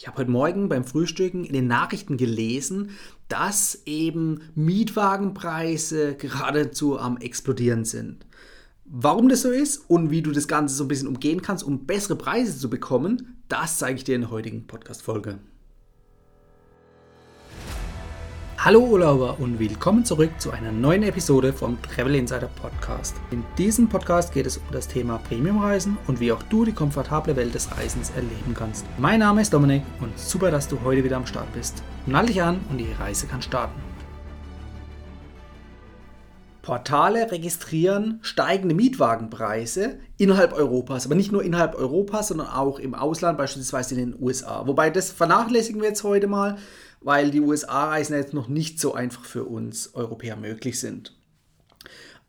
Ich habe heute Morgen beim Frühstücken in den Nachrichten gelesen, dass eben Mietwagenpreise geradezu am explodieren sind. Warum das so ist und wie du das Ganze so ein bisschen umgehen kannst, um bessere Preise zu bekommen, das zeige ich dir in der heutigen Podcast-Folge. Hallo Urlauber und willkommen zurück zu einer neuen Episode vom Travel Insider Podcast. In diesem Podcast geht es um das Thema Premiumreisen und wie auch du die komfortable Welt des Reisens erleben kannst. Mein Name ist Dominik und super, dass du heute wieder am Start bist. Nall dich an und die Reise kann starten. Portale registrieren steigende Mietwagenpreise innerhalb Europas, aber nicht nur innerhalb Europas, sondern auch im Ausland, beispielsweise in den USA. Wobei das vernachlässigen wir jetzt heute mal, weil die USA-Reisen jetzt noch nicht so einfach für uns Europäer möglich sind.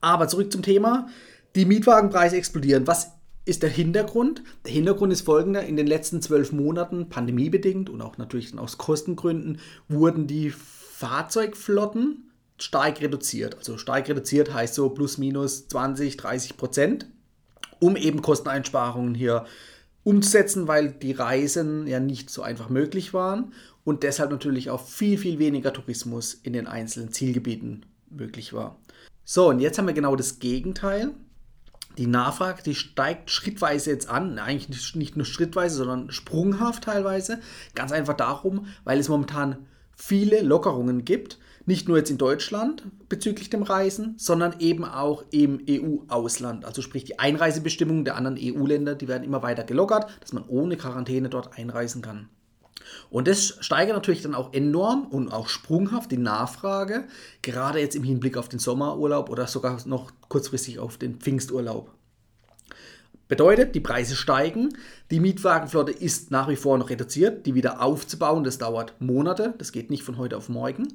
Aber zurück zum Thema. Die Mietwagenpreise explodieren. Was ist der Hintergrund? Der Hintergrund ist folgender. In den letzten zwölf Monaten, pandemiebedingt und auch natürlich aus Kostengründen, wurden die Fahrzeugflotten stark reduziert. Also stark reduziert heißt so plus minus 20, 30 Prozent, um eben Kosteneinsparungen hier umzusetzen, weil die Reisen ja nicht so einfach möglich waren und deshalb natürlich auch viel, viel weniger Tourismus in den einzelnen Zielgebieten möglich war. So, und jetzt haben wir genau das Gegenteil. Die Nachfrage, die steigt schrittweise jetzt an, eigentlich nicht nur schrittweise, sondern sprunghaft teilweise. Ganz einfach darum, weil es momentan viele Lockerungen gibt, nicht nur jetzt in Deutschland bezüglich dem Reisen, sondern eben auch im EU-Ausland. Also sprich die Einreisebestimmungen der anderen EU-Länder, die werden immer weiter gelockert, dass man ohne Quarantäne dort einreisen kann. Und das steigert natürlich dann auch enorm und auch sprunghaft die Nachfrage, gerade jetzt im Hinblick auf den Sommerurlaub oder sogar noch kurzfristig auf den Pfingsturlaub. Bedeutet, die Preise steigen, die Mietwagenflotte ist nach wie vor noch reduziert, die wieder aufzubauen, das dauert Monate, das geht nicht von heute auf morgen.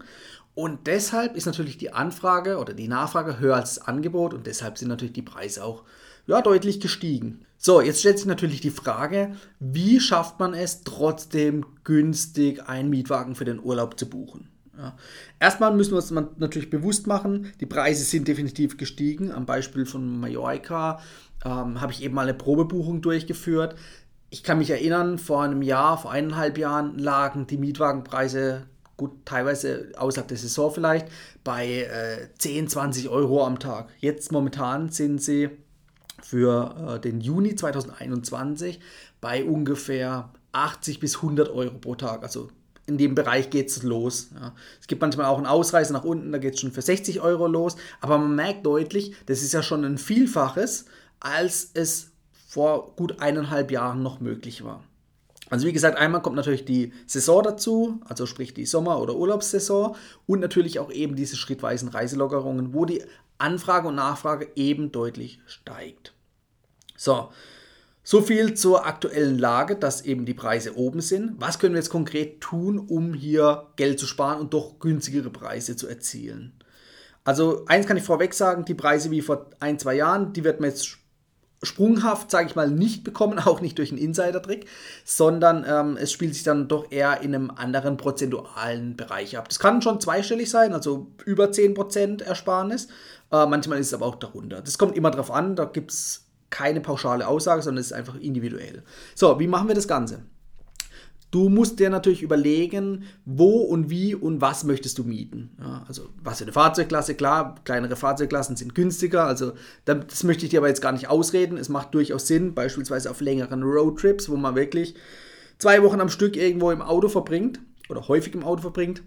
Und deshalb ist natürlich die Anfrage oder die Nachfrage höher als das Angebot und deshalb sind natürlich die Preise auch ja, deutlich gestiegen. So, jetzt stellt sich natürlich die Frage, wie schafft man es trotzdem günstig einen Mietwagen für den Urlaub zu buchen? Ja. Erstmal müssen wir uns natürlich bewusst machen, die Preise sind definitiv gestiegen. Am Beispiel von Mallorca ähm, habe ich eben mal eine Probebuchung durchgeführt. Ich kann mich erinnern, vor einem Jahr, vor eineinhalb Jahren lagen die Mietwagenpreise gut, teilweise außerhalb der Saison vielleicht, bei äh, 10, 20 Euro am Tag. Jetzt momentan sind sie für äh, den Juni 2021 bei ungefähr 80 bis 100 Euro pro Tag. Also in dem Bereich geht es los. Ja. Es gibt manchmal auch einen Ausreißer nach unten, da geht es schon für 60 Euro los. Aber man merkt deutlich, das ist ja schon ein Vielfaches, als es vor gut eineinhalb Jahren noch möglich war. Also wie gesagt, einmal kommt natürlich die Saison dazu, also sprich die Sommer- oder Urlaubssaison und natürlich auch eben diese schrittweisen Reiselockerungen, wo die Anfrage und Nachfrage eben deutlich steigt. So, so viel zur aktuellen Lage, dass eben die Preise oben sind. Was können wir jetzt konkret tun, um hier Geld zu sparen und doch günstigere Preise zu erzielen? Also eins kann ich vorweg sagen, die Preise wie vor ein, zwei Jahren, die wird man jetzt sprunghaft, sage ich mal, nicht bekommen, auch nicht durch einen Insider-Trick, sondern ähm, es spielt sich dann doch eher in einem anderen prozentualen Bereich ab. Das kann schon zweistellig sein, also über 10% Ersparnis. Äh, manchmal ist es aber auch darunter. Das kommt immer darauf an, da gibt es keine pauschale Aussage, sondern es ist einfach individuell. So, wie machen wir das Ganze? Du musst dir natürlich überlegen, wo und wie und was möchtest du mieten. Ja, also was für eine Fahrzeugklasse, klar, kleinere Fahrzeugklassen sind günstiger, also das möchte ich dir aber jetzt gar nicht ausreden. Es macht durchaus Sinn, beispielsweise auf längeren Roadtrips, wo man wirklich zwei Wochen am Stück irgendwo im Auto verbringt oder häufig im Auto verbringt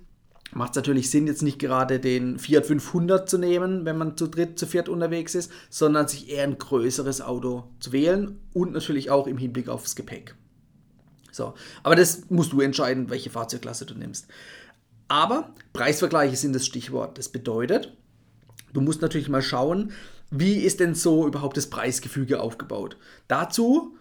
macht es natürlich Sinn, jetzt nicht gerade den Fiat 500 zu nehmen, wenn man zu dritt, zu viert unterwegs ist, sondern sich eher ein größeres Auto zu wählen und natürlich auch im Hinblick aufs Gepäck. So, aber das musst du entscheiden, welche Fahrzeugklasse du nimmst. Aber Preisvergleiche sind das Stichwort. Das bedeutet, du musst natürlich mal schauen, wie ist denn so überhaupt das Preisgefüge aufgebaut. Dazu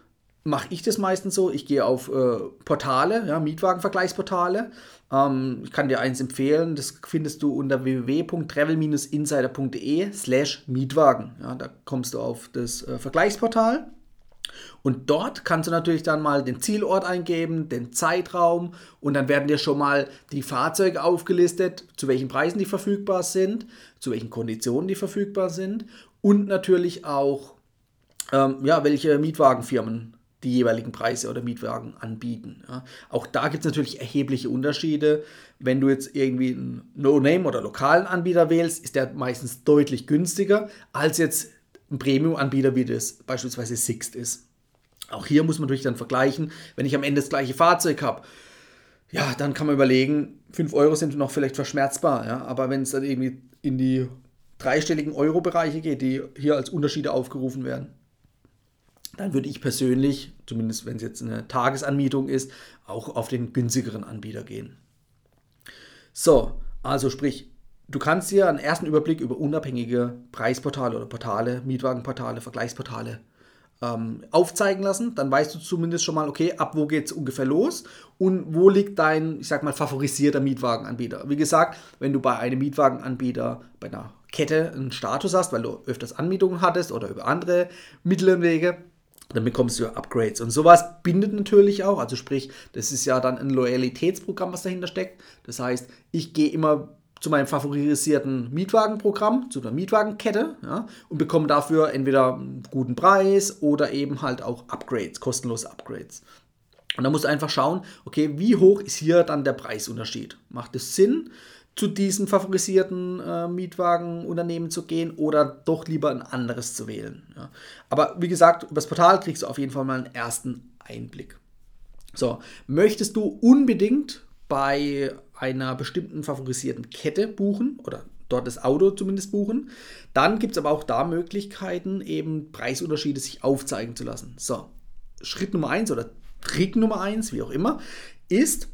mache ich das meistens so, ich gehe auf äh, Portale, ja, Mietwagenvergleichsportale. Ähm, ich kann dir eins empfehlen, das findest du unter www.travel-insider.de slash Mietwagen. Ja, da kommst du auf das äh, Vergleichsportal. Und dort kannst du natürlich dann mal den Zielort eingeben, den Zeitraum und dann werden dir schon mal die Fahrzeuge aufgelistet, zu welchen Preisen die verfügbar sind, zu welchen Konditionen die verfügbar sind und natürlich auch, ähm, ja, welche Mietwagenfirmen die jeweiligen Preise oder Mietwagen anbieten. Ja. Auch da gibt es natürlich erhebliche Unterschiede. Wenn du jetzt irgendwie einen No-Name oder lokalen Anbieter wählst, ist der meistens deutlich günstiger als jetzt ein Premium-Anbieter, wie das beispielsweise Sixt ist. Auch hier muss man natürlich dann vergleichen, wenn ich am Ende das gleiche Fahrzeug habe. Ja, dann kann man überlegen, 5 Euro sind noch vielleicht verschmerzbar, ja, aber wenn es dann irgendwie in die dreistelligen Euro-Bereiche geht, die hier als Unterschiede aufgerufen werden, dann würde ich persönlich, zumindest wenn es jetzt eine Tagesanmietung ist, auch auf den günstigeren Anbieter gehen. So, also sprich, du kannst dir einen ersten Überblick über unabhängige Preisportale oder Portale, Mietwagenportale, Vergleichsportale ähm, aufzeigen lassen. Dann weißt du zumindest schon mal, okay, ab wo geht es ungefähr los und wo liegt dein, ich sag mal, favorisierter Mietwagenanbieter. Wie gesagt, wenn du bei einem Mietwagenanbieter, bei einer Kette einen Status hast, weil du öfters Anmietungen hattest oder über andere Mittel und Wege, dann bekommst du Upgrades. Und sowas bindet natürlich auch, also sprich, das ist ja dann ein Loyalitätsprogramm, was dahinter steckt. Das heißt, ich gehe immer zu meinem favorisierten Mietwagenprogramm, zu der Mietwagenkette ja, und bekomme dafür entweder einen guten Preis oder eben halt auch Upgrades, kostenlose Upgrades. Und da musst du einfach schauen, okay, wie hoch ist hier dann der Preisunterschied? Macht es Sinn, zu diesem favorisierten äh, Mietwagenunternehmen zu gehen oder doch lieber ein anderes zu wählen? Ja. Aber wie gesagt, über das Portal kriegst du auf jeden Fall mal einen ersten Einblick. So, möchtest du unbedingt bei einer bestimmten favorisierten Kette buchen oder dort das Auto zumindest buchen. Dann gibt es aber auch da Möglichkeiten, eben Preisunterschiede sich aufzeigen zu lassen. So, Schritt Nummer 1 oder Trick Nummer 1, wie auch immer, ist,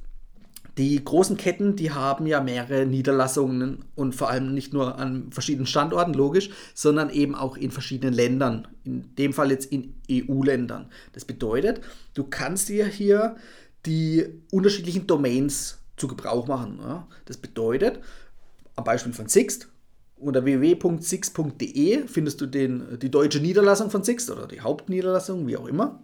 die großen Ketten, die haben ja mehrere Niederlassungen und vor allem nicht nur an verschiedenen Standorten, logisch, sondern eben auch in verschiedenen Ländern. In dem Fall jetzt in EU-Ländern. Das bedeutet, du kannst dir hier die unterschiedlichen Domains zu Gebrauch machen. Ja. Das bedeutet, am Beispiel von Sixt, unter www.sixt.de findest du den, die deutsche Niederlassung von Sixt oder die Hauptniederlassung, wie auch immer,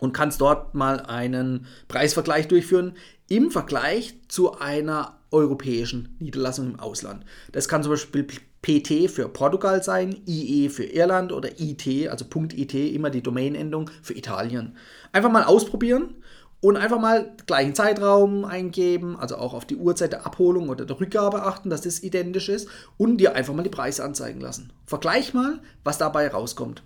und kannst dort mal einen Preisvergleich durchführen im Vergleich zu einer europäischen Niederlassung im Ausland. Das kann zum Beispiel PT für Portugal sein, IE für Irland oder IT, also .it, immer die Domainendung für Italien. Einfach mal ausprobieren und einfach mal gleichen Zeitraum eingeben, also auch auf die Uhrzeit der Abholung oder der Rückgabe achten, dass das identisch ist und dir einfach mal die Preise anzeigen lassen. Vergleich mal, was dabei rauskommt.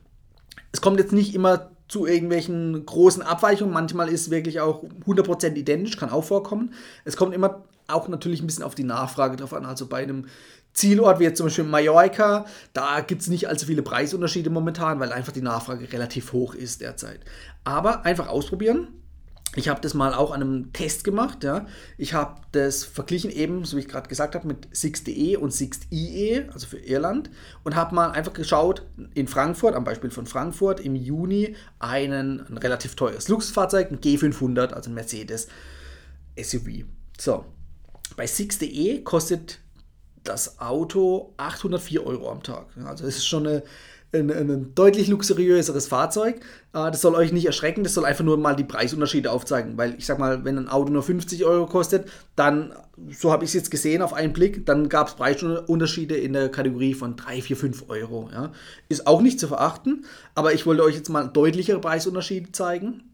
Es kommt jetzt nicht immer zu irgendwelchen großen Abweichungen, manchmal ist wirklich auch 100% identisch, kann auch vorkommen. Es kommt immer auch natürlich ein bisschen auf die Nachfrage drauf an, also bei einem Zielort wie jetzt zum Beispiel Mallorca, da gibt es nicht allzu viele Preisunterschiede momentan, weil einfach die Nachfrage relativ hoch ist derzeit. Aber einfach ausprobieren, ich habe das mal auch an einem Test gemacht. Ja. Ich habe das verglichen eben, so wie ich gerade gesagt habe, mit Sixt.de und Sixt.ie, also für Irland, und habe mal einfach geschaut, in Frankfurt, am Beispiel von Frankfurt, im Juni einen, ein relativ teures Luxusfahrzeug, ein G500, also ein Mercedes SUV. So, bei Sixt.de kostet das Auto 804 Euro am Tag. Also das ist schon eine ein, ein deutlich luxuriöseres Fahrzeug. Äh, das soll euch nicht erschrecken, das soll einfach nur mal die Preisunterschiede aufzeigen. Weil ich sag mal, wenn ein Auto nur 50 Euro kostet, dann, so habe ich es jetzt gesehen auf einen Blick, dann gab es Preisunterschiede in der Kategorie von 3, 4, 5 Euro. Ja. Ist auch nicht zu verachten, aber ich wollte euch jetzt mal deutlichere Preisunterschiede zeigen.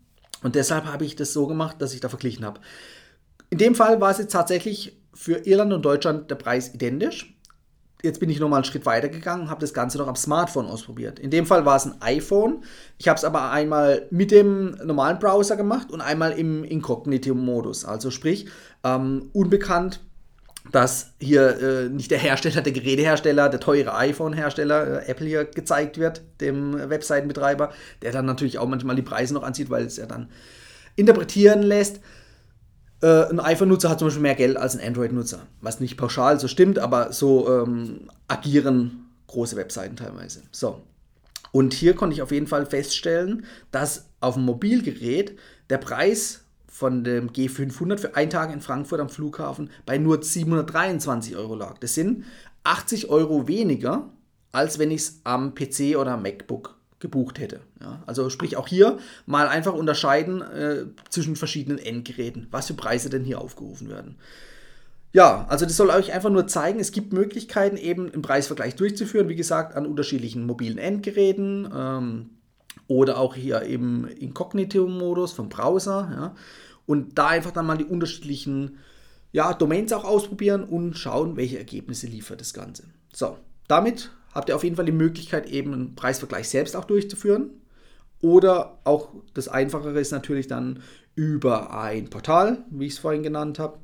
Und deshalb habe ich das so gemacht, dass ich da verglichen habe. In dem Fall war es jetzt tatsächlich für Irland und Deutschland der Preis identisch jetzt bin ich nochmal einen Schritt weiter gegangen, habe das Ganze noch am Smartphone ausprobiert. In dem Fall war es ein iPhone. Ich habe es aber einmal mit dem normalen Browser gemacht und einmal im Inkognito-Modus. Also sprich, ähm, unbekannt, dass hier äh, nicht der Hersteller, der Gerätehersteller, der teure iPhone-Hersteller, äh, Apple hier gezeigt wird, dem Webseitenbetreiber, der dann natürlich auch manchmal die Preise noch anzieht, weil es ja dann interpretieren lässt. Äh, ein iPhone-Nutzer hat zum Beispiel mehr Geld als ein Android-Nutzer. Was nicht pauschal so stimmt, aber so ähm, agieren große Webseiten teilweise. So. Und hier konnte ich auf jeden Fall feststellen, dass auf dem Mobilgerät der Preis von dem G500 für einen Tag in Frankfurt am Flughafen bei nur 723 Euro lag. Das sind 80 Euro weniger, als wenn ich es am PC oder am MacBook gebucht hätte. Ja, also sprich auch hier mal einfach unterscheiden äh, zwischen verschiedenen Endgeräten, was für Preise denn hier aufgerufen werden. Ja, also das soll euch einfach nur zeigen, es gibt Möglichkeiten eben einen Preisvergleich durchzuführen, wie gesagt, an unterschiedlichen mobilen Endgeräten, ähm, oder auch hier im Inkognito-Modus vom Browser. Ja. Und da einfach dann mal die unterschiedlichen ja, Domains auch ausprobieren und schauen, welche Ergebnisse liefert das Ganze. So, damit habt ihr auf jeden Fall die Möglichkeit, eben einen Preisvergleich selbst auch durchzuführen. Oder auch das Einfachere ist natürlich dann über ein Portal, wie ich es vorhin genannt habe,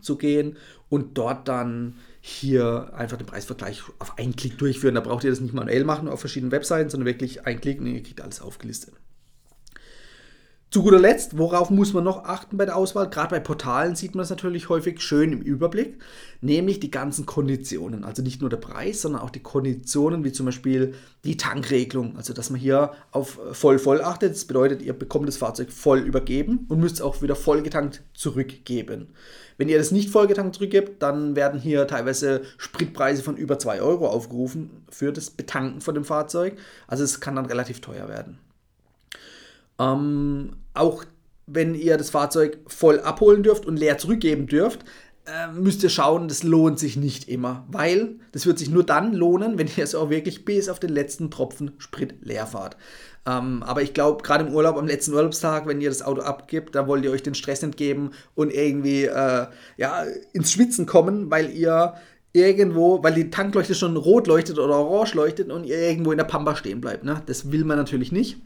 zu gehen und dort dann hier einfach den Preisvergleich auf einen Klick durchführen. Da braucht ihr das nicht manuell machen auf verschiedenen Webseiten, sondern wirklich einen Klick und ihr kriegt alles aufgelistet. Zu guter Letzt, worauf muss man noch achten bei der Auswahl? Gerade bei Portalen sieht man das natürlich häufig schön im Überblick, nämlich die ganzen Konditionen. Also nicht nur der Preis, sondern auch die Konditionen, wie zum Beispiel die Tankregelung. Also dass man hier auf voll voll achtet. Das bedeutet, ihr bekommt das Fahrzeug voll übergeben und müsst es auch wieder vollgetankt zurückgeben. Wenn ihr das nicht vollgetankt zurückgebt, dann werden hier teilweise Spritpreise von über 2 Euro aufgerufen für das Betanken von dem Fahrzeug. Also es kann dann relativ teuer werden. Ähm, auch wenn ihr das Fahrzeug voll abholen dürft und leer zurückgeben dürft, äh, müsst ihr schauen, das lohnt sich nicht immer, weil das wird sich nur dann lohnen, wenn ihr es auch wirklich bis auf den letzten Tropfen Sprit leer fahrt. Ähm, aber ich glaube, gerade im Urlaub, am letzten Urlaubstag, wenn ihr das Auto abgibt, da wollt ihr euch den Stress entgeben und irgendwie äh, ja, ins Schwitzen kommen, weil ihr irgendwo, weil die Tankleuchte schon rot leuchtet oder orange leuchtet und ihr irgendwo in der Pampa stehen bleibt. Ne? Das will man natürlich nicht.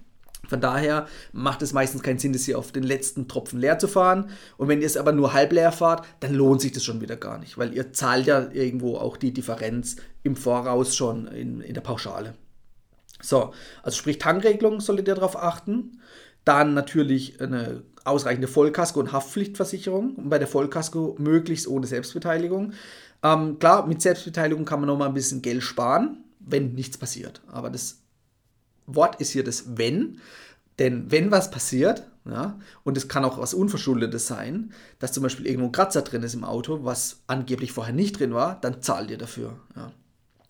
Von daher macht es meistens keinen Sinn, das hier auf den letzten Tropfen leer zu fahren. Und wenn ihr es aber nur halb leer fahrt, dann lohnt sich das schon wieder gar nicht, weil ihr zahlt ja irgendwo auch die Differenz im Voraus schon in, in der Pauschale. So, also sprich Tankregelung solltet ihr darauf achten. Dann natürlich eine ausreichende Vollkasko- und Haftpflichtversicherung. Und bei der Vollkasko möglichst ohne Selbstbeteiligung. Ähm, klar, mit Selbstbeteiligung kann man noch mal ein bisschen Geld sparen, wenn nichts passiert. Aber das Wort ist hier das wenn. Denn wenn was passiert, ja, und es kann auch was Unverschuldetes sein, dass zum Beispiel irgendwo ein Kratzer drin ist im Auto, was angeblich vorher nicht drin war, dann zahlt ihr dafür. Ja.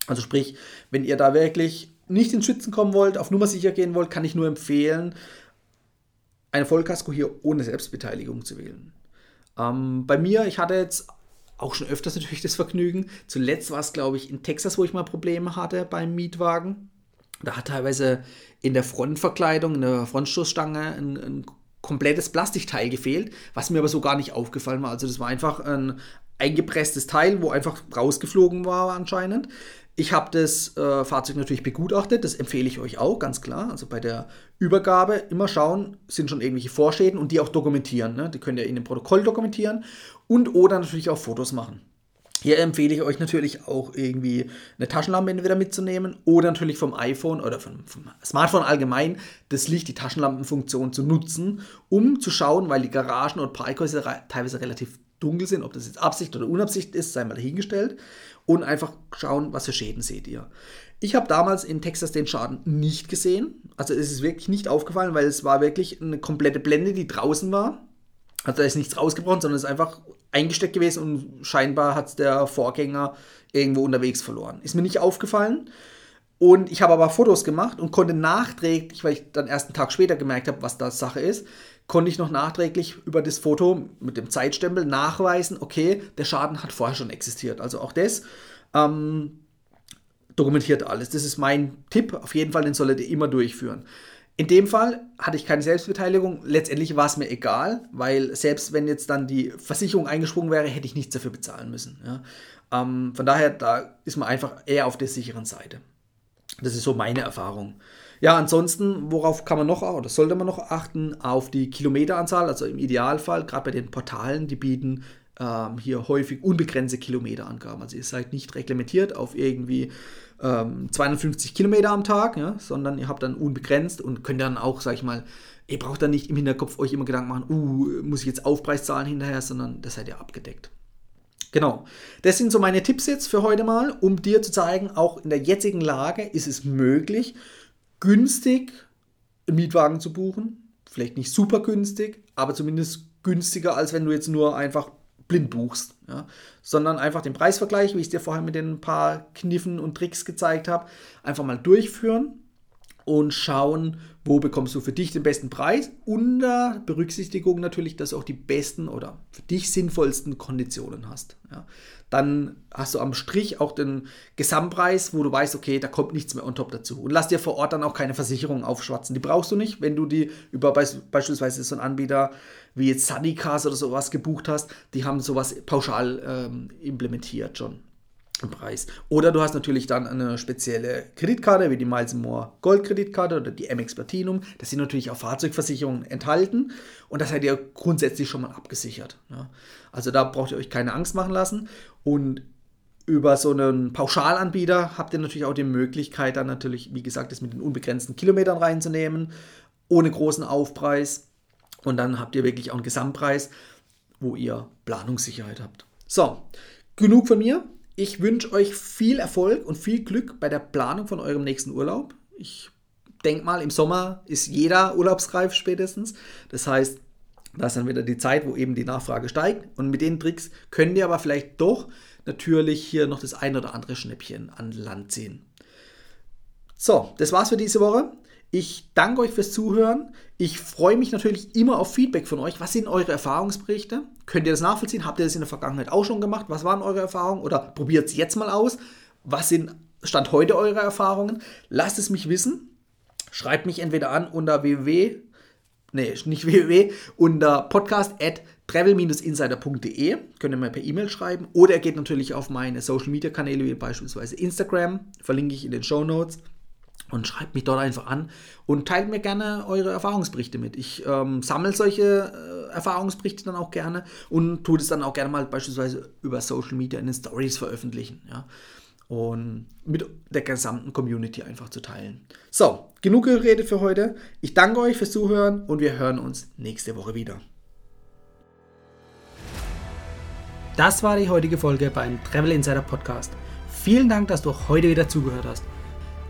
Also sprich, wenn ihr da wirklich nicht ins Schützen kommen wollt, auf Nummer sicher gehen wollt, kann ich nur empfehlen, eine Vollkasko hier ohne Selbstbeteiligung zu wählen. Ähm, bei mir, ich hatte jetzt auch schon öfters natürlich das Vergnügen. Zuletzt war es, glaube ich, in Texas, wo ich mal Probleme hatte beim Mietwagen. Da hat teilweise in der Frontverkleidung, in der Frontstoßstange ein, ein komplettes Plastikteil gefehlt, was mir aber so gar nicht aufgefallen war. Also das war einfach ein eingepresstes Teil, wo einfach rausgeflogen war anscheinend. Ich habe das äh, Fahrzeug natürlich begutachtet, das empfehle ich euch auch, ganz klar. Also bei der Übergabe immer schauen, sind schon irgendwelche Vorschäden und die auch dokumentieren. Ne? Die könnt ihr in dem Protokoll dokumentieren und oder natürlich auch Fotos machen. Hier empfehle ich euch natürlich auch irgendwie eine Taschenlampe entweder mitzunehmen oder natürlich vom iPhone oder vom, vom, Smartphone allgemein das Licht, die Taschenlampenfunktion zu nutzen, um zu schauen, weil die Garagen und Parkhäuser teilweise relativ dunkel sind, ob das jetzt Absicht oder Unabsicht ist, sei mal dahingestellt und einfach schauen, was für Schäden seht ihr. Ich habe damals in Texas den Schaden nicht gesehen, also es ist wirklich nicht aufgefallen, weil es war wirklich eine komplette Blende, die draußen war also da ist nichts rausgebrochen, sondern es ist einfach eingesteckt gewesen und scheinbar hat der Vorgänger irgendwo unterwegs verloren. Ist mir nicht aufgefallen. Und ich habe aber Fotos gemacht und konnte nachträglich, weil ich dann erst einen Tag später gemerkt habe, was da Sache ist, konnte ich noch nachträglich über das Foto mit dem Zeitstempel nachweisen, okay, der Schaden hat vorher schon existiert. Also auch das ähm, dokumentiert alles. Das ist mein Tipp. Auf jeden Fall, den solltet ihr immer durchführen. In dem Fall hatte ich keine Selbstbeteiligung. Letztendlich war es mir egal, weil selbst wenn jetzt dann die Versicherung eingesprungen wäre, hätte ich nichts dafür bezahlen müssen. Ja. Ähm, von daher, da ist man einfach eher auf der sicheren Seite. Das ist so meine Erfahrung. Ja, ansonsten, worauf kann man noch oder sollte man noch achten? Auf die Kilometeranzahl, also im Idealfall, gerade bei den Portalen, die bieten ähm, hier häufig unbegrenzte Kilometerangaben. Also ihr seid nicht reglementiert auf irgendwie ähm, 250 Kilometer am Tag, ja, sondern ihr habt dann unbegrenzt und könnt dann auch, sag ich mal, ihr braucht dann nicht im Hinterkopf euch immer Gedanken machen, uh, muss ich jetzt Aufpreis zahlen hinterher, sondern das seid ihr abgedeckt. Genau. Das sind so meine Tipps jetzt für heute mal, um dir zu zeigen, auch in der jetzigen Lage ist es möglich, günstig einen Mietwagen zu buchen. Vielleicht nicht super günstig, aber zumindest günstiger, als wenn du jetzt nur einfach blind buchst, ja, sondern einfach den Preisvergleich, wie ich es dir vorher mit den paar Kniffen und Tricks gezeigt habe, einfach mal durchführen und schauen, wo bekommst du für dich den besten Preis, unter Berücksichtigung natürlich, dass du auch die besten oder für dich sinnvollsten Konditionen hast. Ja. Dann hast du am Strich auch den Gesamtpreis, wo du weißt, okay, da kommt nichts mehr on top dazu. Und lass dir vor Ort dann auch keine Versicherung aufschwatzen. Die brauchst du nicht, wenn du die über beispielsweise so einen Anbieter wie jetzt Sunnycars oder sowas gebucht hast. Die haben sowas pauschal ähm, implementiert schon im Preis. Oder du hast natürlich dann eine spezielle Kreditkarte, wie die Miles More Gold Kreditkarte oder die MX Platinum. Das sind natürlich auch Fahrzeugversicherungen enthalten und das seid ihr grundsätzlich schon mal abgesichert. Ja. Also da braucht ihr euch keine Angst machen lassen und über so einen Pauschalanbieter habt ihr natürlich auch die Möglichkeit, dann natürlich, wie gesagt, das mit den unbegrenzten Kilometern reinzunehmen, ohne großen Aufpreis. Und dann habt ihr wirklich auch einen Gesamtpreis, wo ihr Planungssicherheit habt. So, genug von mir. Ich wünsche euch viel Erfolg und viel Glück bei der Planung von eurem nächsten Urlaub. Ich denke mal, im Sommer ist jeder urlaubsreif spätestens. Das heißt, da ist dann wieder die Zeit, wo eben die Nachfrage steigt. Und mit den Tricks könnt ihr aber vielleicht doch natürlich hier noch das ein oder andere Schnäppchen an Land ziehen. So, das war's für diese Woche. Ich danke euch fürs Zuhören. Ich freue mich natürlich immer auf Feedback von euch. Was sind eure Erfahrungsberichte? Könnt ihr das nachvollziehen? Habt ihr das in der Vergangenheit auch schon gemacht? Was waren eure Erfahrungen? Oder probiert es jetzt mal aus? Was sind Stand heute eure Erfahrungen? Lasst es mich wissen. Schreibt mich entweder an unter www, nee, nicht www, unter podcast at travel-insider.de. Könnt ihr mir per E-Mail schreiben. Oder ihr geht natürlich auf meine Social Media Kanäle, wie beispielsweise Instagram. Verlinke ich in den Show Notes und schreibt mich dort einfach an und teilt mir gerne eure Erfahrungsberichte mit. Ich ähm, sammle solche äh, Erfahrungsberichte dann auch gerne und tue das dann auch gerne mal beispielsweise über Social Media in den Stories veröffentlichen. Ja? Und mit der gesamten Community einfach zu teilen. So, genug geredet für heute. Ich danke euch fürs Zuhören und wir hören uns nächste Woche wieder. Das war die heutige Folge beim Travel Insider Podcast. Vielen Dank, dass du heute wieder zugehört hast.